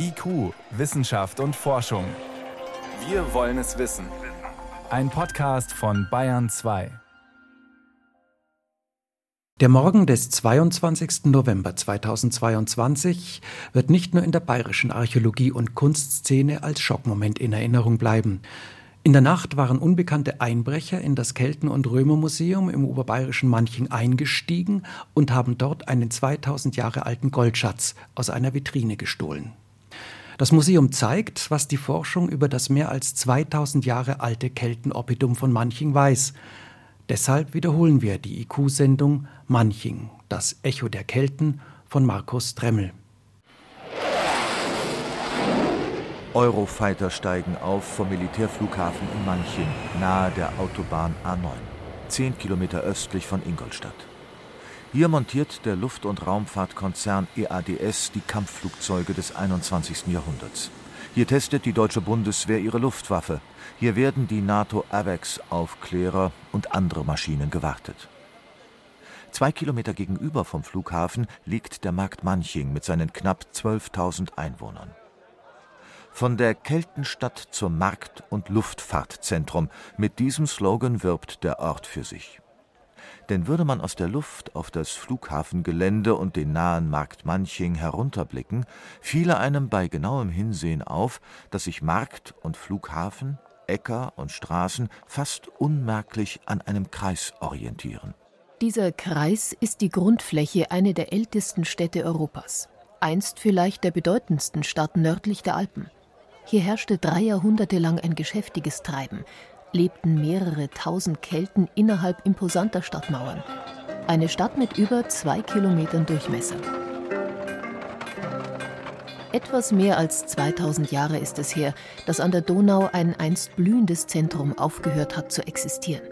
IQ, Wissenschaft und Forschung. Wir wollen es wissen. Ein Podcast von Bayern 2. Der Morgen des 22. November 2022 wird nicht nur in der bayerischen Archäologie und Kunstszene als Schockmoment in Erinnerung bleiben. In der Nacht waren unbekannte Einbrecher in das Kelten- und Römermuseum im oberbayerischen Manching eingestiegen und haben dort einen 2000 Jahre alten Goldschatz aus einer Vitrine gestohlen. Das Museum zeigt, was die Forschung über das mehr als 2000 Jahre alte Keltenoppidum von Manching weiß. Deshalb wiederholen wir die IQ-Sendung Manching, das Echo der Kelten von Markus Dremmel. Eurofighter steigen auf vom Militärflughafen in Manching, nahe der Autobahn A9, zehn Kilometer östlich von Ingolstadt. Hier montiert der Luft- und Raumfahrtkonzern EADS die Kampfflugzeuge des 21. Jahrhunderts. Hier testet die deutsche Bundeswehr ihre Luftwaffe. Hier werden die NATO-AVEX-Aufklärer und andere Maschinen gewartet. Zwei Kilometer gegenüber vom Flughafen liegt der Markt Manching mit seinen knapp 12.000 Einwohnern. Von der Keltenstadt zum Markt- und Luftfahrtzentrum. Mit diesem Slogan wirbt der Ort für sich. Denn würde man aus der Luft auf das Flughafengelände und den nahen Markt Manching herunterblicken, fiele einem bei genauem Hinsehen auf, dass sich Markt und Flughafen, Äcker und Straßen fast unmerklich an einem Kreis orientieren. Dieser Kreis ist die Grundfläche einer der ältesten Städte Europas, einst vielleicht der bedeutendsten Stadt nördlich der Alpen. Hier herrschte drei Jahrhunderte lang ein geschäftiges Treiben, lebten mehrere tausend Kelten innerhalb imposanter Stadtmauern. Eine Stadt mit über zwei Kilometern Durchmesser. Etwas mehr als 2000 Jahre ist es her, dass an der Donau ein einst blühendes Zentrum aufgehört hat zu existieren.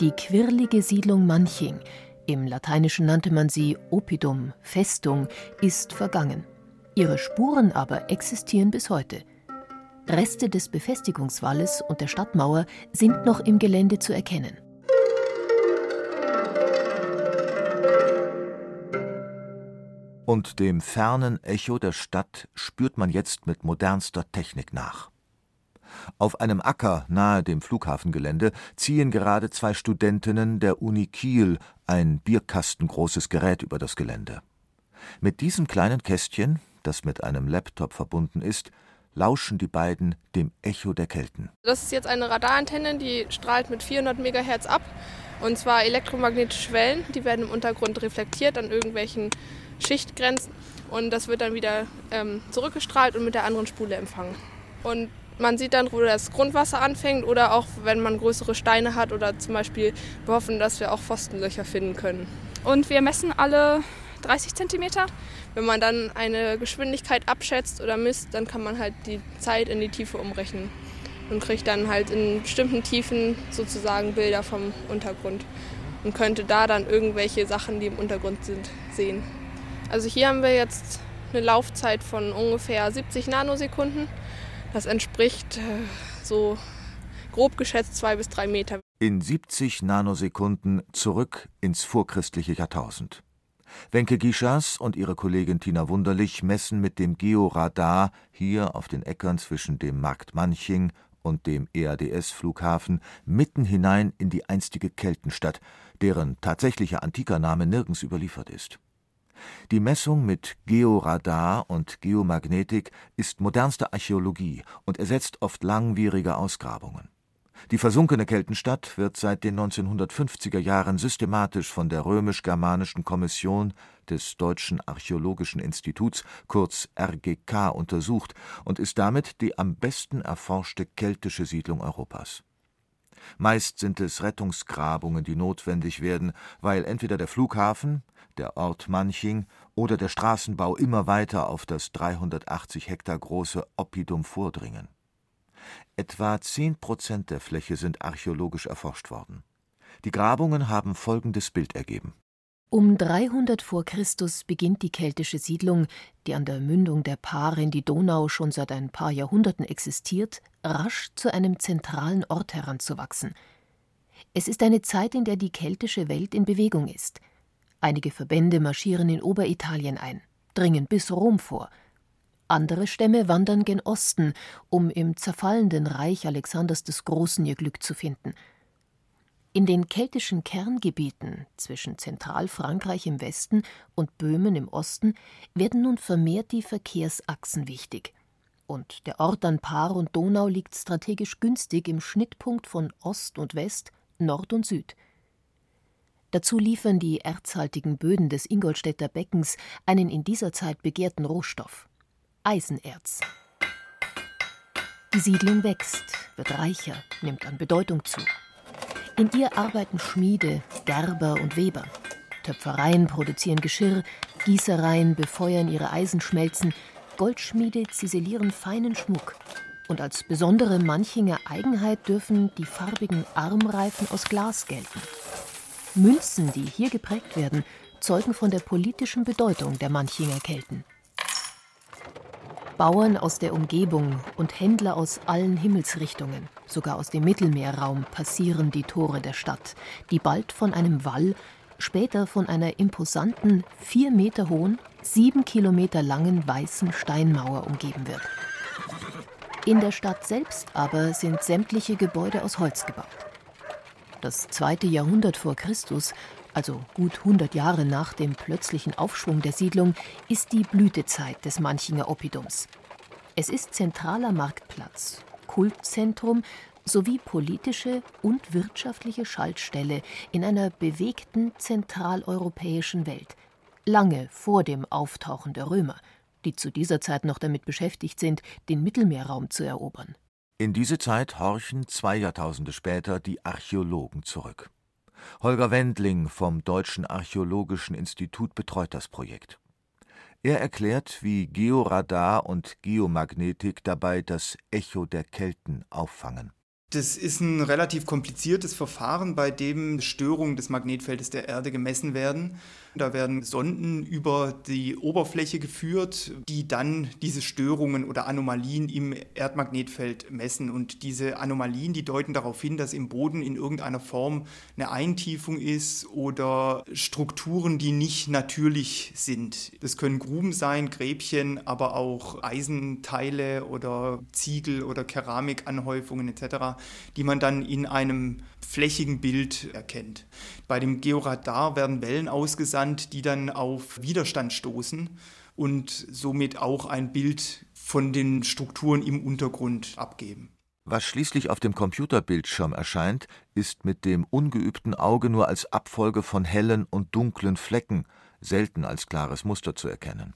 Die quirlige Siedlung Manching, im Lateinischen nannte man sie Oppidum, Festung, ist vergangen. Ihre Spuren aber existieren bis heute. Reste des Befestigungswalles und der Stadtmauer sind noch im Gelände zu erkennen. Und dem fernen Echo der Stadt spürt man jetzt mit modernster Technik nach. Auf einem Acker nahe dem Flughafengelände ziehen gerade zwei Studentinnen der Uni Kiel ein bierkastengroßes Gerät über das Gelände. Mit diesem kleinen Kästchen, das mit einem Laptop verbunden ist, lauschen die beiden dem Echo der Kelten. Das ist jetzt eine Radarantenne, die strahlt mit 400 MHz ab. Und zwar elektromagnetische Wellen, die werden im Untergrund reflektiert an irgendwelchen Schichtgrenzen. Und das wird dann wieder ähm, zurückgestrahlt und mit der anderen Spule empfangen. Und man sieht dann, wo das Grundwasser anfängt oder auch, wenn man größere Steine hat oder zum Beispiel, wir hoffen, dass wir auch Pfostenlöcher finden können. Und wir messen alle 30 Zentimeter. Wenn man dann eine Geschwindigkeit abschätzt oder misst, dann kann man halt die Zeit in die Tiefe umrechnen und kriegt dann halt in bestimmten Tiefen sozusagen Bilder vom Untergrund und könnte da dann irgendwelche Sachen, die im Untergrund sind, sehen. Also hier haben wir jetzt eine Laufzeit von ungefähr 70 Nanosekunden. Das entspricht äh, so grob geschätzt zwei bis drei Meter. In 70 Nanosekunden zurück ins vorchristliche Jahrtausend. Wenke Gischas und ihre Kollegin Tina Wunderlich messen mit dem Georadar hier auf den Äckern zwischen dem Markt Manching und dem EADS-Flughafen mitten hinein in die einstige Keltenstadt, deren tatsächlicher antiker Name nirgends überliefert ist. Die Messung mit Georadar und Geomagnetik ist modernste Archäologie und ersetzt oft langwierige Ausgrabungen. Die versunkene Keltenstadt wird seit den 1950er Jahren systematisch von der römisch-germanischen Kommission des Deutschen Archäologischen Instituts kurz RGK untersucht und ist damit die am besten erforschte keltische Siedlung Europas. Meist sind es Rettungsgrabungen, die notwendig werden, weil entweder der Flughafen, der Ort Manching oder der Straßenbau immer weiter auf das 380 Hektar große Oppidum vordringen. Etwa zehn Prozent der Fläche sind archäologisch erforscht worden. Die Grabungen haben folgendes Bild ergeben. Um 300 vor Christus beginnt die keltische Siedlung, die an der Mündung der Paare in die Donau schon seit ein paar Jahrhunderten existiert, rasch zu einem zentralen Ort heranzuwachsen. Es ist eine Zeit, in der die keltische Welt in Bewegung ist. Einige Verbände marschieren in Oberitalien ein, dringen bis Rom vor. Andere Stämme wandern gen Osten, um im zerfallenden Reich Alexanders des Großen ihr Glück zu finden. In den keltischen Kerngebieten zwischen Zentralfrankreich im Westen und Böhmen im Osten werden nun vermehrt die Verkehrsachsen wichtig. Und der Ort an Paar und Donau liegt strategisch günstig im Schnittpunkt von Ost und West, Nord und Süd. Dazu liefern die erzhaltigen Böden des Ingolstädter Beckens einen in dieser Zeit begehrten Rohstoff Eisenerz. Die Siedlung wächst, wird reicher, nimmt an Bedeutung zu. In ihr arbeiten Schmiede, Gerber und Weber. Töpfereien produzieren Geschirr, Gießereien befeuern ihre Eisenschmelzen, Goldschmiede ziselieren feinen Schmuck. Und als besondere Manchinger Eigenheit dürfen die farbigen Armreifen aus Glas gelten. Münzen, die hier geprägt werden, zeugen von der politischen Bedeutung der Manchinger Kelten. Bauern aus der Umgebung und Händler aus allen Himmelsrichtungen, sogar aus dem Mittelmeerraum, passieren die Tore der Stadt, die bald von einem Wall, später von einer imposanten, vier Meter hohen, sieben Kilometer langen weißen Steinmauer umgeben wird. In der Stadt selbst aber sind sämtliche Gebäude aus Holz gebaut. Das zweite Jahrhundert vor Christus also gut 100 Jahre nach dem plötzlichen Aufschwung der Siedlung, ist die Blütezeit des Manchinger Oppidums. Es ist zentraler Marktplatz, Kultzentrum sowie politische und wirtschaftliche Schaltstelle in einer bewegten zentraleuropäischen Welt, lange vor dem Auftauchen der Römer, die zu dieser Zeit noch damit beschäftigt sind, den Mittelmeerraum zu erobern. In diese Zeit horchen zwei Jahrtausende später die Archäologen zurück. Holger Wendling vom Deutschen Archäologischen Institut betreut das Projekt. Er erklärt, wie Georadar und Geomagnetik dabei das Echo der Kelten auffangen das ist ein relativ kompliziertes Verfahren, bei dem Störungen des Magnetfeldes der Erde gemessen werden. Da werden Sonden über die Oberfläche geführt, die dann diese Störungen oder Anomalien im Erdmagnetfeld messen. Und diese Anomalien, die deuten darauf hin, dass im Boden in irgendeiner Form eine Eintiefung ist oder Strukturen, die nicht natürlich sind. Das können Gruben sein, Gräbchen, aber auch Eisenteile oder Ziegel oder Keramikanhäufungen etc die man dann in einem flächigen Bild erkennt. Bei dem Georadar werden Wellen ausgesandt, die dann auf Widerstand stoßen und somit auch ein Bild von den Strukturen im Untergrund abgeben. Was schließlich auf dem Computerbildschirm erscheint, ist mit dem ungeübten Auge nur als Abfolge von hellen und dunklen Flecken, selten als klares Muster zu erkennen.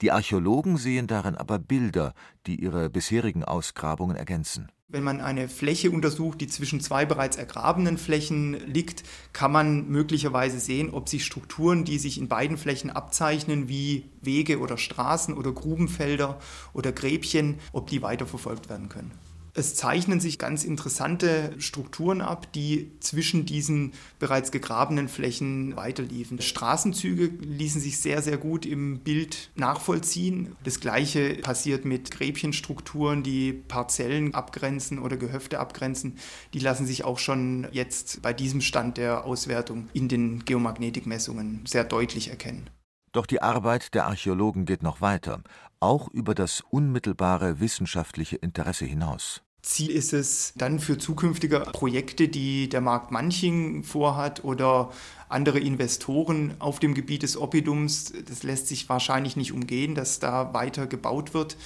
Die Archäologen sehen darin aber Bilder, die ihre bisherigen Ausgrabungen ergänzen. Wenn man eine Fläche untersucht, die zwischen zwei bereits ergrabenen Flächen liegt, kann man möglicherweise sehen, ob sich Strukturen, die sich in beiden Flächen abzeichnen, wie Wege oder Straßen oder Grubenfelder oder Gräbchen, ob die weiterverfolgt werden können. Es zeichnen sich ganz interessante Strukturen ab, die zwischen diesen bereits gegrabenen Flächen weiterliefen. Straßenzüge ließen sich sehr, sehr gut im Bild nachvollziehen. Das gleiche passiert mit Gräbchenstrukturen, die Parzellen abgrenzen oder Gehöfte abgrenzen. Die lassen sich auch schon jetzt bei diesem Stand der Auswertung in den Geomagnetikmessungen sehr deutlich erkennen. Doch die Arbeit der Archäologen geht noch weiter, auch über das unmittelbare wissenschaftliche Interesse hinaus. Ziel ist es dann für zukünftige Projekte, die der Markt Manching vorhat oder andere Investoren auf dem Gebiet des Oppidums, das lässt sich wahrscheinlich nicht umgehen, dass da weiter gebaut wird,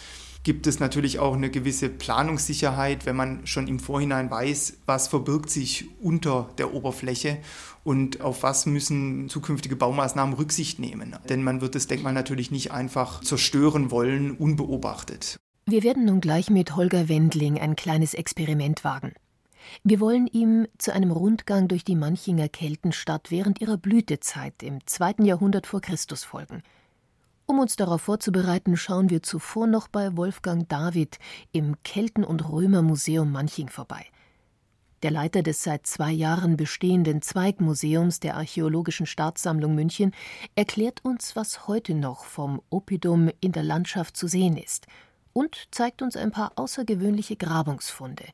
gibt es natürlich auch eine gewisse Planungssicherheit, wenn man schon im Vorhinein weiß, was verbirgt sich unter der Oberfläche und auf was müssen zukünftige Baumaßnahmen Rücksicht nehmen. Denn man wird das Denkmal natürlich nicht einfach zerstören wollen, unbeobachtet. Wir werden nun gleich mit Holger Wendling ein kleines Experiment wagen. Wir wollen ihm zu einem Rundgang durch die Manchinger Keltenstadt während ihrer Blütezeit im zweiten Jahrhundert vor Christus folgen. Um uns darauf vorzubereiten, schauen wir zuvor noch bei Wolfgang David im Kelten- und Römermuseum Manching vorbei. Der Leiter des seit zwei Jahren bestehenden Zweigmuseums der Archäologischen Staatssammlung München erklärt uns, was heute noch vom Oppidum in der Landschaft zu sehen ist – und zeigt uns ein paar außergewöhnliche Grabungsfunde.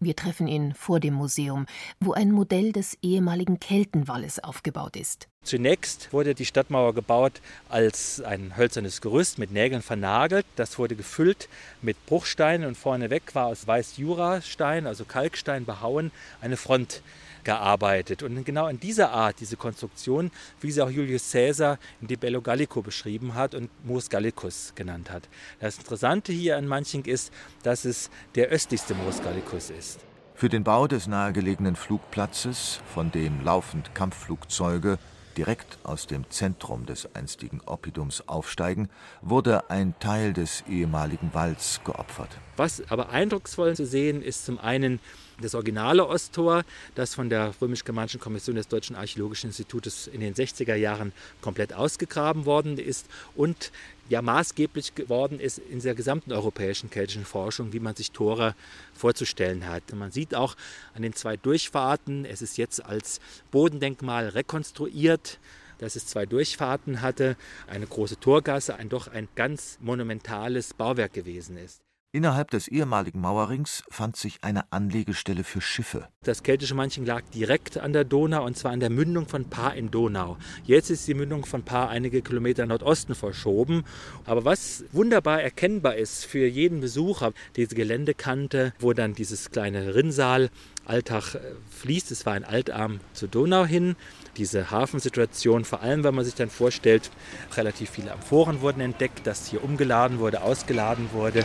Wir treffen ihn vor dem Museum, wo ein Modell des ehemaligen Keltenwalles aufgebaut ist. Zunächst wurde die Stadtmauer gebaut als ein hölzernes Gerüst mit Nägeln vernagelt. Das wurde gefüllt mit Bruchsteinen und vorneweg war aus Weiß-Jura-Stein, also Kalkstein behauen, eine Front gearbeitet. Und genau in dieser Art, diese Konstruktion, wie sie auch Julius Caesar in De Bello Gallico beschrieben hat und Mos Gallicus genannt hat. Das Interessante hier an Manching ist, dass es der östlichste Mos Gallicus ist. Für den Bau des nahegelegenen Flugplatzes, von dem laufend Kampfflugzeuge direkt aus dem Zentrum des einstigen Oppidums aufsteigen, wurde ein Teil des ehemaligen Walls geopfert. Was aber eindrucksvoll zu sehen ist zum einen das originale Osttor, das von der römisch-germanischen Kommission des Deutschen Archäologischen Institutes in den 60er Jahren komplett ausgegraben worden ist und ja maßgeblich geworden ist in der gesamten europäischen keltischen Forschung, wie man sich Tore vorzustellen hat. Und man sieht auch an den zwei Durchfahrten, es ist jetzt als Bodendenkmal rekonstruiert, dass es zwei Durchfahrten hatte, eine große Torgasse, ein doch ein ganz monumentales Bauwerk gewesen ist. Innerhalb des ehemaligen Mauerrings fand sich eine Anlegestelle für Schiffe. Das keltische Manching lag direkt an der Donau und zwar an der Mündung von Paar in Donau. Jetzt ist die Mündung von Paar einige Kilometer Nordosten verschoben. Aber was wunderbar erkennbar ist für jeden Besucher, diese Geländekante, wo dann dieses kleine Rinnsal Alltag äh, fließt. Es war ein Altarm zur Donau hin. Diese Hafensituation, vor allem wenn man sich dann vorstellt, relativ viele Amphoren wurden entdeckt, dass hier umgeladen wurde, ausgeladen wurde.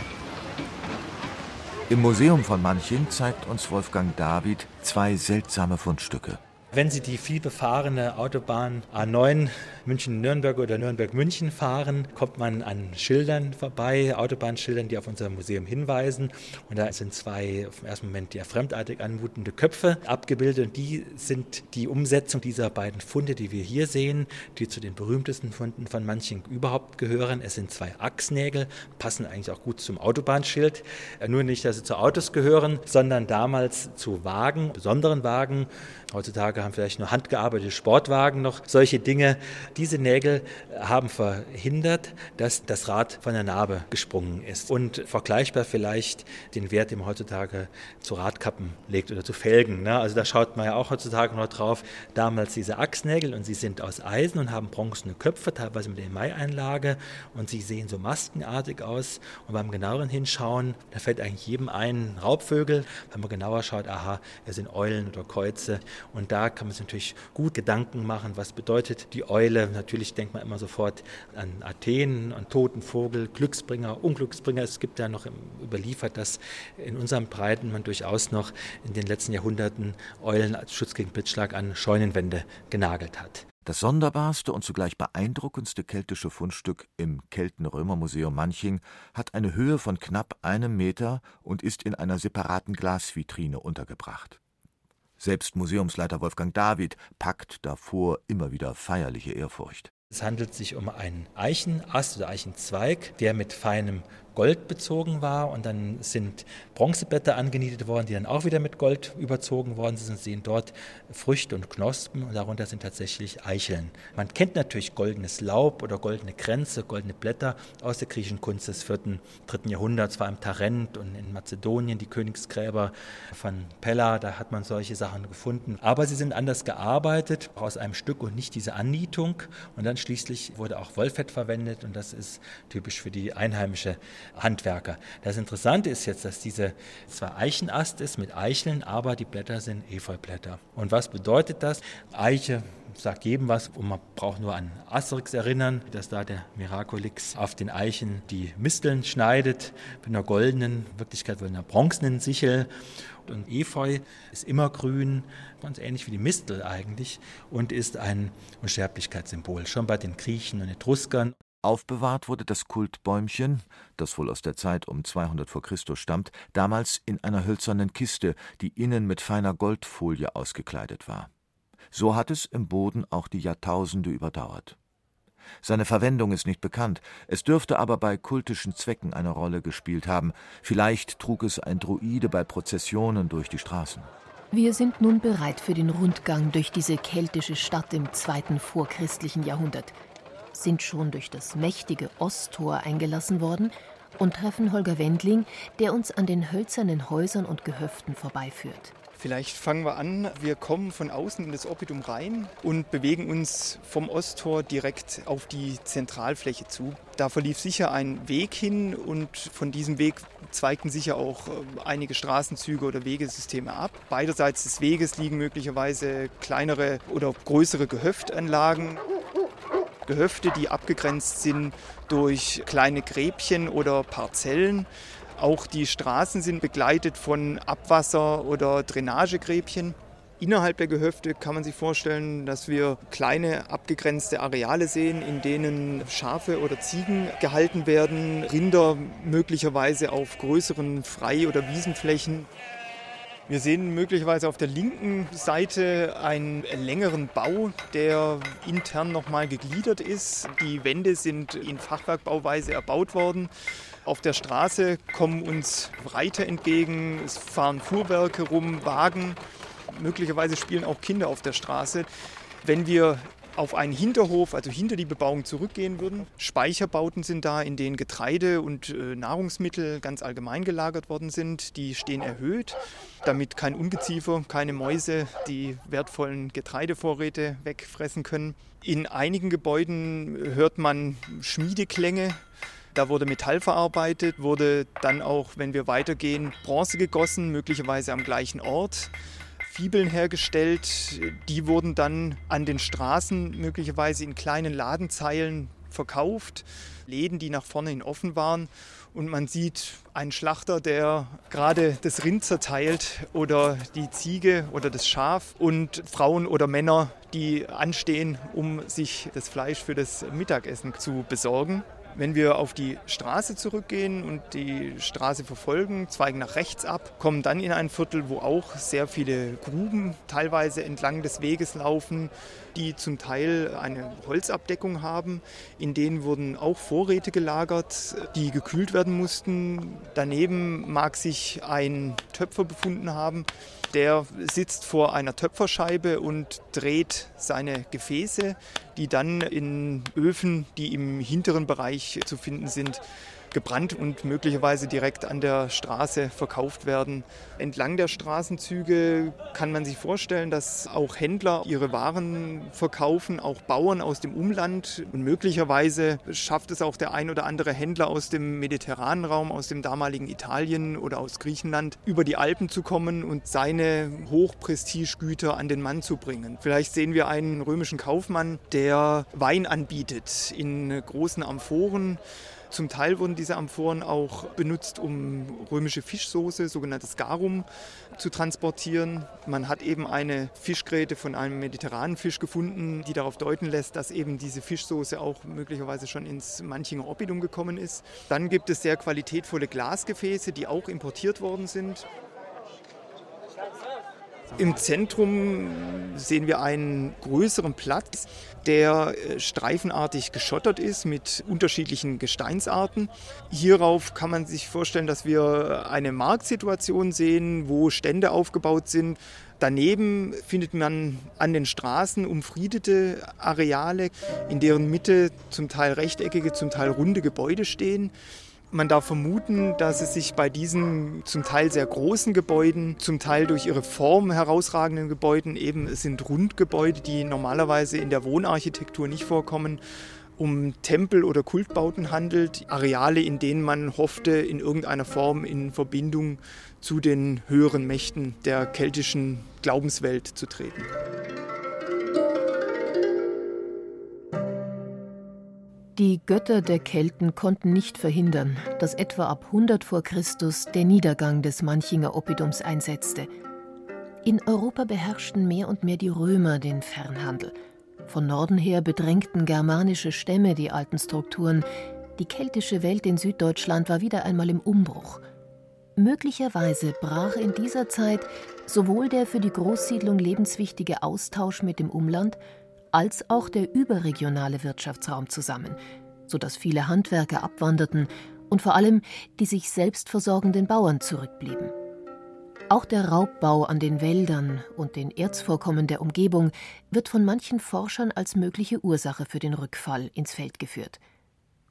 Im Museum von Manching zeigt uns Wolfgang David zwei seltsame Fundstücke. Wenn Sie die vielbefahrene Autobahn A9 München-Nürnberg oder Nürnberg-München fahren, kommt man an Schildern vorbei, Autobahnschildern, die auf unser Museum hinweisen. Und da sind zwei auf den ersten Moment ja fremdartig anmutende Köpfe abgebildet. Und die sind die Umsetzung dieser beiden Funde, die wir hier sehen, die zu den berühmtesten Funden von Manching überhaupt gehören. Es sind zwei Achsnägel, passen eigentlich auch gut zum Autobahnschild. Nur nicht, dass sie zu Autos gehören, sondern damals zu Wagen, besonderen Wagen. Heutzutage haben vielleicht nur handgearbeitete Sportwagen noch solche Dinge. Diese Nägel haben verhindert, dass das Rad von der Narbe gesprungen ist. Und vergleichbar vielleicht den Wert, den man heutzutage zu Radkappen legt oder zu Felgen. Ne? Also da schaut man ja auch heutzutage noch drauf. Damals diese Achsnägel und sie sind aus Eisen und haben bronzene Köpfe, teilweise mit der Mai-Einlage und sie sehen so maskenartig aus. Und beim genaueren Hinschauen, da fällt eigentlich jedem ein Raubvögel. Wenn man genauer schaut, aha, es sind Eulen oder Käuze. Und da kann man sich natürlich gut Gedanken machen, was bedeutet die Eule Natürlich denkt man immer sofort an Athen, an toten Vogel, Glücksbringer, Unglücksbringer. Es gibt ja noch überliefert, dass in unseren Breiten man durchaus noch in den letzten Jahrhunderten Eulen als Schutz gegen Blitzschlag an Scheunenwände genagelt hat. Das sonderbarste und zugleich beeindruckendste keltische Fundstück im Kelten-Römer-Museum Manching hat eine Höhe von knapp einem Meter und ist in einer separaten Glasvitrine untergebracht. Selbst Museumsleiter Wolfgang David packt davor immer wieder feierliche Ehrfurcht. Es handelt sich um einen Eichenast oder Eichenzweig, der mit feinem Gold bezogen war und dann sind Bronzeblätter angenietet worden, die dann auch wieder mit Gold überzogen worden sind. Sie sehen dort Früchte und Knospen und darunter sind tatsächlich Eicheln. Man kennt natürlich goldenes Laub oder goldene Kränze, goldene Blätter aus der griechischen Kunst des 4., 3. Jahrhunderts, vor allem Tarent und in Mazedonien, die Königsgräber von Pella, da hat man solche Sachen gefunden. Aber sie sind anders gearbeitet, aus einem Stück und nicht diese Annietung. Und dann schließlich wurde auch Wollfett verwendet und das ist typisch für die einheimische Handwerker. Das Interessante ist jetzt, dass diese zwar Eichenast ist mit Eicheln, aber die Blätter sind Efeublätter. Und was bedeutet das? Eiche sagt jedem was und man braucht nur an Asterix erinnern, dass da der Miraculix auf den Eichen die Misteln schneidet mit einer goldenen, in Wirklichkeit wohl einer bronzenen Sichel. Und Efeu ist immer grün, ganz ähnlich wie die Mistel eigentlich und ist ein Unsterblichkeitssymbol, schon bei den Griechen und Etruskern. Aufbewahrt wurde das Kultbäumchen, das wohl aus der Zeit um 200 vor Christus stammt, damals in einer hölzernen Kiste, die innen mit feiner Goldfolie ausgekleidet war. So hat es im Boden auch die Jahrtausende überdauert. Seine Verwendung ist nicht bekannt, es dürfte aber bei kultischen Zwecken eine Rolle gespielt haben, vielleicht trug es ein Druide bei Prozessionen durch die Straßen. Wir sind nun bereit für den Rundgang durch diese keltische Stadt im zweiten vorchristlichen Jahrhundert sind schon durch das mächtige Osttor eingelassen worden, und treffen Holger Wendling, der uns an den hölzernen Häusern und Gehöften vorbeiführt. Vielleicht fangen wir an. Wir kommen von außen in das Oppidum rein und bewegen uns vom Osttor direkt auf die Zentralfläche zu. Da verlief sicher ein Weg hin und von diesem Weg zweigten sicher auch äh, einige Straßenzüge oder Wegesysteme ab. Beiderseits des Weges liegen möglicherweise kleinere oder größere Gehöftanlagen. Gehöfte, die abgegrenzt sind durch kleine Gräbchen oder Parzellen. Auch die Straßen sind begleitet von Abwasser- oder Drainagegräbchen. Innerhalb der Gehöfte kann man sich vorstellen, dass wir kleine abgegrenzte Areale sehen, in denen Schafe oder Ziegen gehalten werden, Rinder möglicherweise auf größeren Frei- oder Wiesenflächen. Wir sehen möglicherweise auf der linken Seite einen längeren Bau, der intern nochmal gegliedert ist. Die Wände sind in Fachwerkbauweise erbaut worden. Auf der Straße kommen uns Reiter entgegen, es fahren Fuhrwerke rum, Wagen. Möglicherweise spielen auch Kinder auf der Straße. Wenn wir auf einen Hinterhof, also hinter die Bebauung zurückgehen würden. Speicherbauten sind da, in denen Getreide und äh, Nahrungsmittel ganz allgemein gelagert worden sind. Die stehen erhöht, damit kein Ungeziefer, keine Mäuse die wertvollen Getreidevorräte wegfressen können. In einigen Gebäuden hört man Schmiedeklänge. Da wurde Metall verarbeitet, wurde dann auch, wenn wir weitergehen, Bronze gegossen, möglicherweise am gleichen Ort. Fibeln hergestellt. Die wurden dann an den Straßen möglicherweise in kleinen Ladenzeilen verkauft. Läden, die nach vorne hin offen waren. Und man sieht einen Schlachter, der gerade das Rind zerteilt oder die Ziege oder das Schaf und Frauen oder Männer, die anstehen, um sich das Fleisch für das Mittagessen zu besorgen. Wenn wir auf die Straße zurückgehen und die Straße verfolgen, zweigen nach rechts ab, kommen dann in ein Viertel, wo auch sehr viele Gruben teilweise entlang des Weges laufen, die zum Teil eine Holzabdeckung haben. In denen wurden auch Vorräte gelagert, die gekühlt werden mussten. Daneben mag sich ein Töpfer befunden haben, der sitzt vor einer Töpferscheibe und dreht seine Gefäße, die dann in Öfen, die im hinteren Bereich zu finden sind, gebrannt und möglicherweise direkt an der Straße verkauft werden. Entlang der Straßenzüge kann man sich vorstellen, dass auch Händler ihre Waren verkaufen, auch Bauern aus dem Umland. Und möglicherweise schafft es auch der ein oder andere Händler aus dem mediterranen Raum, aus dem damaligen Italien oder aus Griechenland, über die Alpen zu kommen und seine Hochprestigegüter an den Mann zu bringen. Vielleicht sehen wir einen römischen Kaufmann, der Wein anbietet in großen Amphoren. Zum Teil wurden diese Amphoren auch benutzt, um römische Fischsoße, sogenanntes Garum, zu transportieren. Man hat eben eine Fischgräte von einem mediterranen Fisch gefunden, die darauf deuten lässt, dass eben diese Fischsoße auch möglicherweise schon ins Manchinger Oppidum gekommen ist. Dann gibt es sehr qualitätvolle Glasgefäße, die auch importiert worden sind. Im Zentrum sehen wir einen größeren Platz, der äh, streifenartig geschottert ist mit unterschiedlichen Gesteinsarten. Hierauf kann man sich vorstellen, dass wir eine Marktsituation sehen, wo Stände aufgebaut sind. Daneben findet man an den Straßen umfriedete Areale, in deren Mitte zum Teil rechteckige, zum Teil runde Gebäude stehen. Man darf vermuten, dass es sich bei diesen zum Teil sehr großen Gebäuden, zum Teil durch ihre Form herausragenden Gebäuden, eben es sind Rundgebäude, die normalerweise in der Wohnarchitektur nicht vorkommen, um Tempel oder Kultbauten handelt, Areale, in denen man hoffte, in irgendeiner Form in Verbindung zu den höheren Mächten der keltischen Glaubenswelt zu treten. Die Götter der Kelten konnten nicht verhindern, dass etwa ab 100 vor Christus der Niedergang des Manchinger Oppidums einsetzte. In Europa beherrschten mehr und mehr die Römer den Fernhandel. Von Norden her bedrängten germanische Stämme die alten Strukturen. Die keltische Welt in Süddeutschland war wieder einmal im Umbruch. Möglicherweise brach in dieser Zeit sowohl der für die Großsiedlung lebenswichtige Austausch mit dem Umland als auch der überregionale Wirtschaftsraum zusammen, sodass viele Handwerker abwanderten und vor allem die sich selbst versorgenden Bauern zurückblieben. Auch der Raubbau an den Wäldern und den Erzvorkommen der Umgebung wird von manchen Forschern als mögliche Ursache für den Rückfall ins Feld geführt.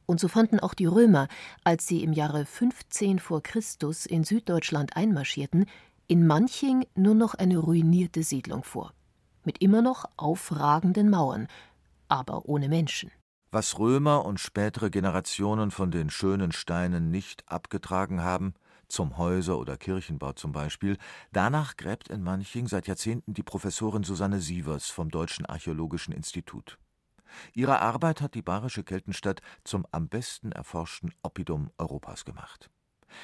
Und so fanden auch die Römer, als sie im Jahre 15 vor Christus in Süddeutschland einmarschierten, in Manching nur noch eine ruinierte Siedlung vor, mit immer noch aufragenden Mauern, aber ohne Menschen. Was Römer und spätere Generationen von den schönen Steinen nicht abgetragen haben, zum Häuser- oder Kirchenbau zum Beispiel, danach gräbt in Manching seit Jahrzehnten die Professorin Susanne Sievers vom Deutschen Archäologischen Institut. Ihre Arbeit hat die bayerische Keltenstadt zum am besten erforschten Oppidum Europas gemacht.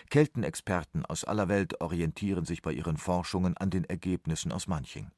Keltenexperten aus aller Welt orientieren sich bei ihren Forschungen an den Ergebnissen aus Manching.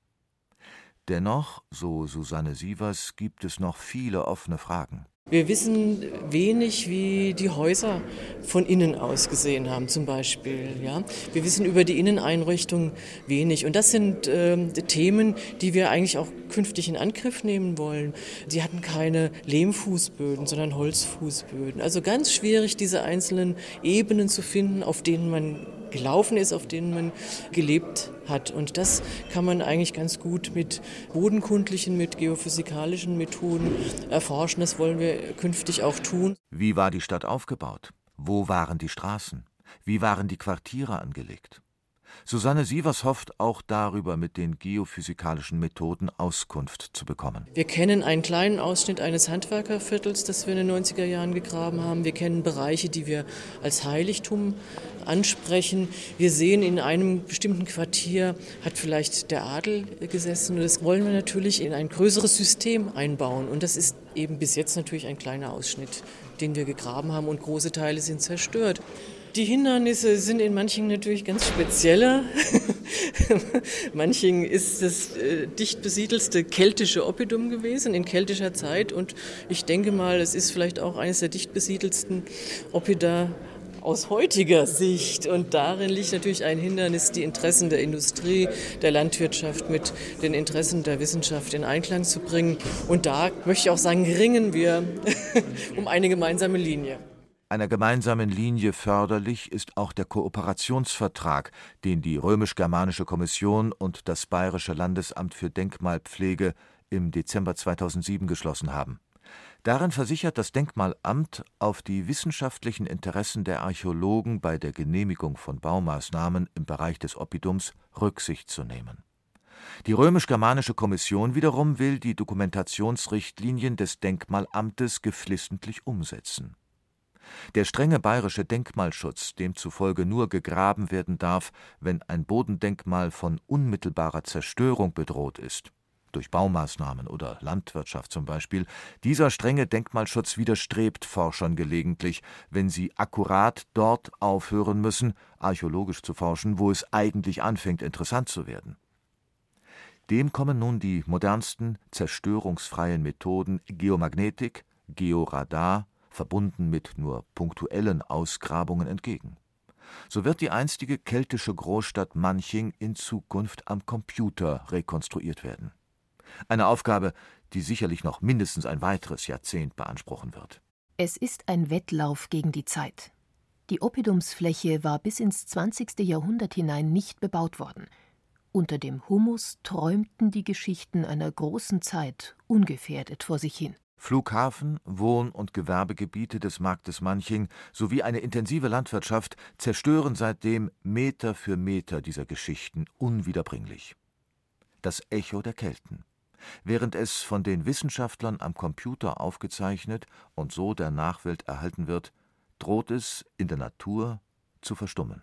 Dennoch, so Susanne Sievers, gibt es noch viele offene Fragen. Wir wissen wenig, wie die Häuser von innen aus gesehen haben, zum Beispiel. Ja? Wir wissen über die Inneneinrichtung wenig. Und das sind äh, Themen, die wir eigentlich auch künftig in Angriff nehmen wollen. Sie hatten keine Lehmfußböden, sondern Holzfußböden. Also ganz schwierig, diese einzelnen Ebenen zu finden, auf denen man gelaufen ist, auf denen man gelebt hat. Und das kann man eigentlich ganz gut mit bodenkundlichen, mit geophysikalischen Methoden erforschen. Das wollen wir künftig auch tun. Wie war die Stadt aufgebaut? Wo waren die Straßen? Wie waren die Quartiere angelegt? Susanne Sievers hofft auch darüber mit den geophysikalischen Methoden Auskunft zu bekommen. Wir kennen einen kleinen Ausschnitt eines Handwerkerviertels, das wir in den 90er Jahren gegraben haben. Wir kennen Bereiche, die wir als Heiligtum ansprechen. Wir sehen, in einem bestimmten Quartier hat vielleicht der Adel gesessen. Und das wollen wir natürlich in ein größeres System einbauen. Und das ist eben bis jetzt natürlich ein kleiner Ausschnitt, den wir gegraben haben. Und große Teile sind zerstört. Die Hindernisse sind in Manching natürlich ganz spezieller. Manching ist das äh, dicht besiedelste keltische Oppidum gewesen in keltischer Zeit und ich denke mal, es ist vielleicht auch eines der dicht besiedelsten Oppida aus heutiger Sicht. Und darin liegt natürlich ein Hindernis, die Interessen der Industrie, der Landwirtschaft mit den Interessen der Wissenschaft in Einklang zu bringen. Und da möchte ich auch sagen, ringen wir um eine gemeinsame Linie. Einer gemeinsamen Linie förderlich ist auch der Kooperationsvertrag, den die Römisch-Germanische Kommission und das Bayerische Landesamt für Denkmalpflege im Dezember 2007 geschlossen haben. Darin versichert das Denkmalamt, auf die wissenschaftlichen Interessen der Archäologen bei der Genehmigung von Baumaßnahmen im Bereich des Oppidums Rücksicht zu nehmen. Die römisch-germanische Kommission wiederum will die Dokumentationsrichtlinien des Denkmalamtes geflissentlich umsetzen der strenge bayerische Denkmalschutz, demzufolge nur gegraben werden darf, wenn ein Bodendenkmal von unmittelbarer Zerstörung bedroht ist durch Baumaßnahmen oder Landwirtschaft zum Beispiel, dieser strenge Denkmalschutz widerstrebt Forschern gelegentlich, wenn sie akkurat dort aufhören müssen, archäologisch zu forschen, wo es eigentlich anfängt interessant zu werden. Dem kommen nun die modernsten zerstörungsfreien Methoden Geomagnetik, Georadar verbunden mit nur punktuellen Ausgrabungen entgegen. So wird die einstige keltische Großstadt Manching in Zukunft am Computer rekonstruiert werden. Eine Aufgabe, die sicherlich noch mindestens ein weiteres Jahrzehnt beanspruchen wird. Es ist ein Wettlauf gegen die Zeit. Die Oppidumsfläche war bis ins 20. Jahrhundert hinein nicht bebaut worden. Unter dem Humus träumten die Geschichten einer großen Zeit ungefährdet vor sich hin. Flughafen, Wohn- und Gewerbegebiete des Marktes Manching sowie eine intensive Landwirtschaft zerstören seitdem Meter für Meter dieser Geschichten unwiederbringlich. Das Echo der Kelten. Während es von den Wissenschaftlern am Computer aufgezeichnet und so der Nachwelt erhalten wird, droht es in der Natur zu verstummen.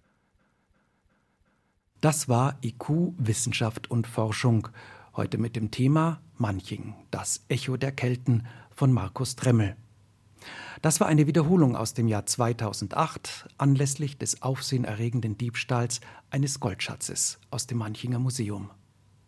Das war IQ Wissenschaft und Forschung. Heute mit dem Thema Manching, das Echo der Kelten von Markus Dremmel. Das war eine Wiederholung aus dem Jahr 2008 anlässlich des aufsehenerregenden Diebstahls eines Goldschatzes aus dem Manchinger Museum.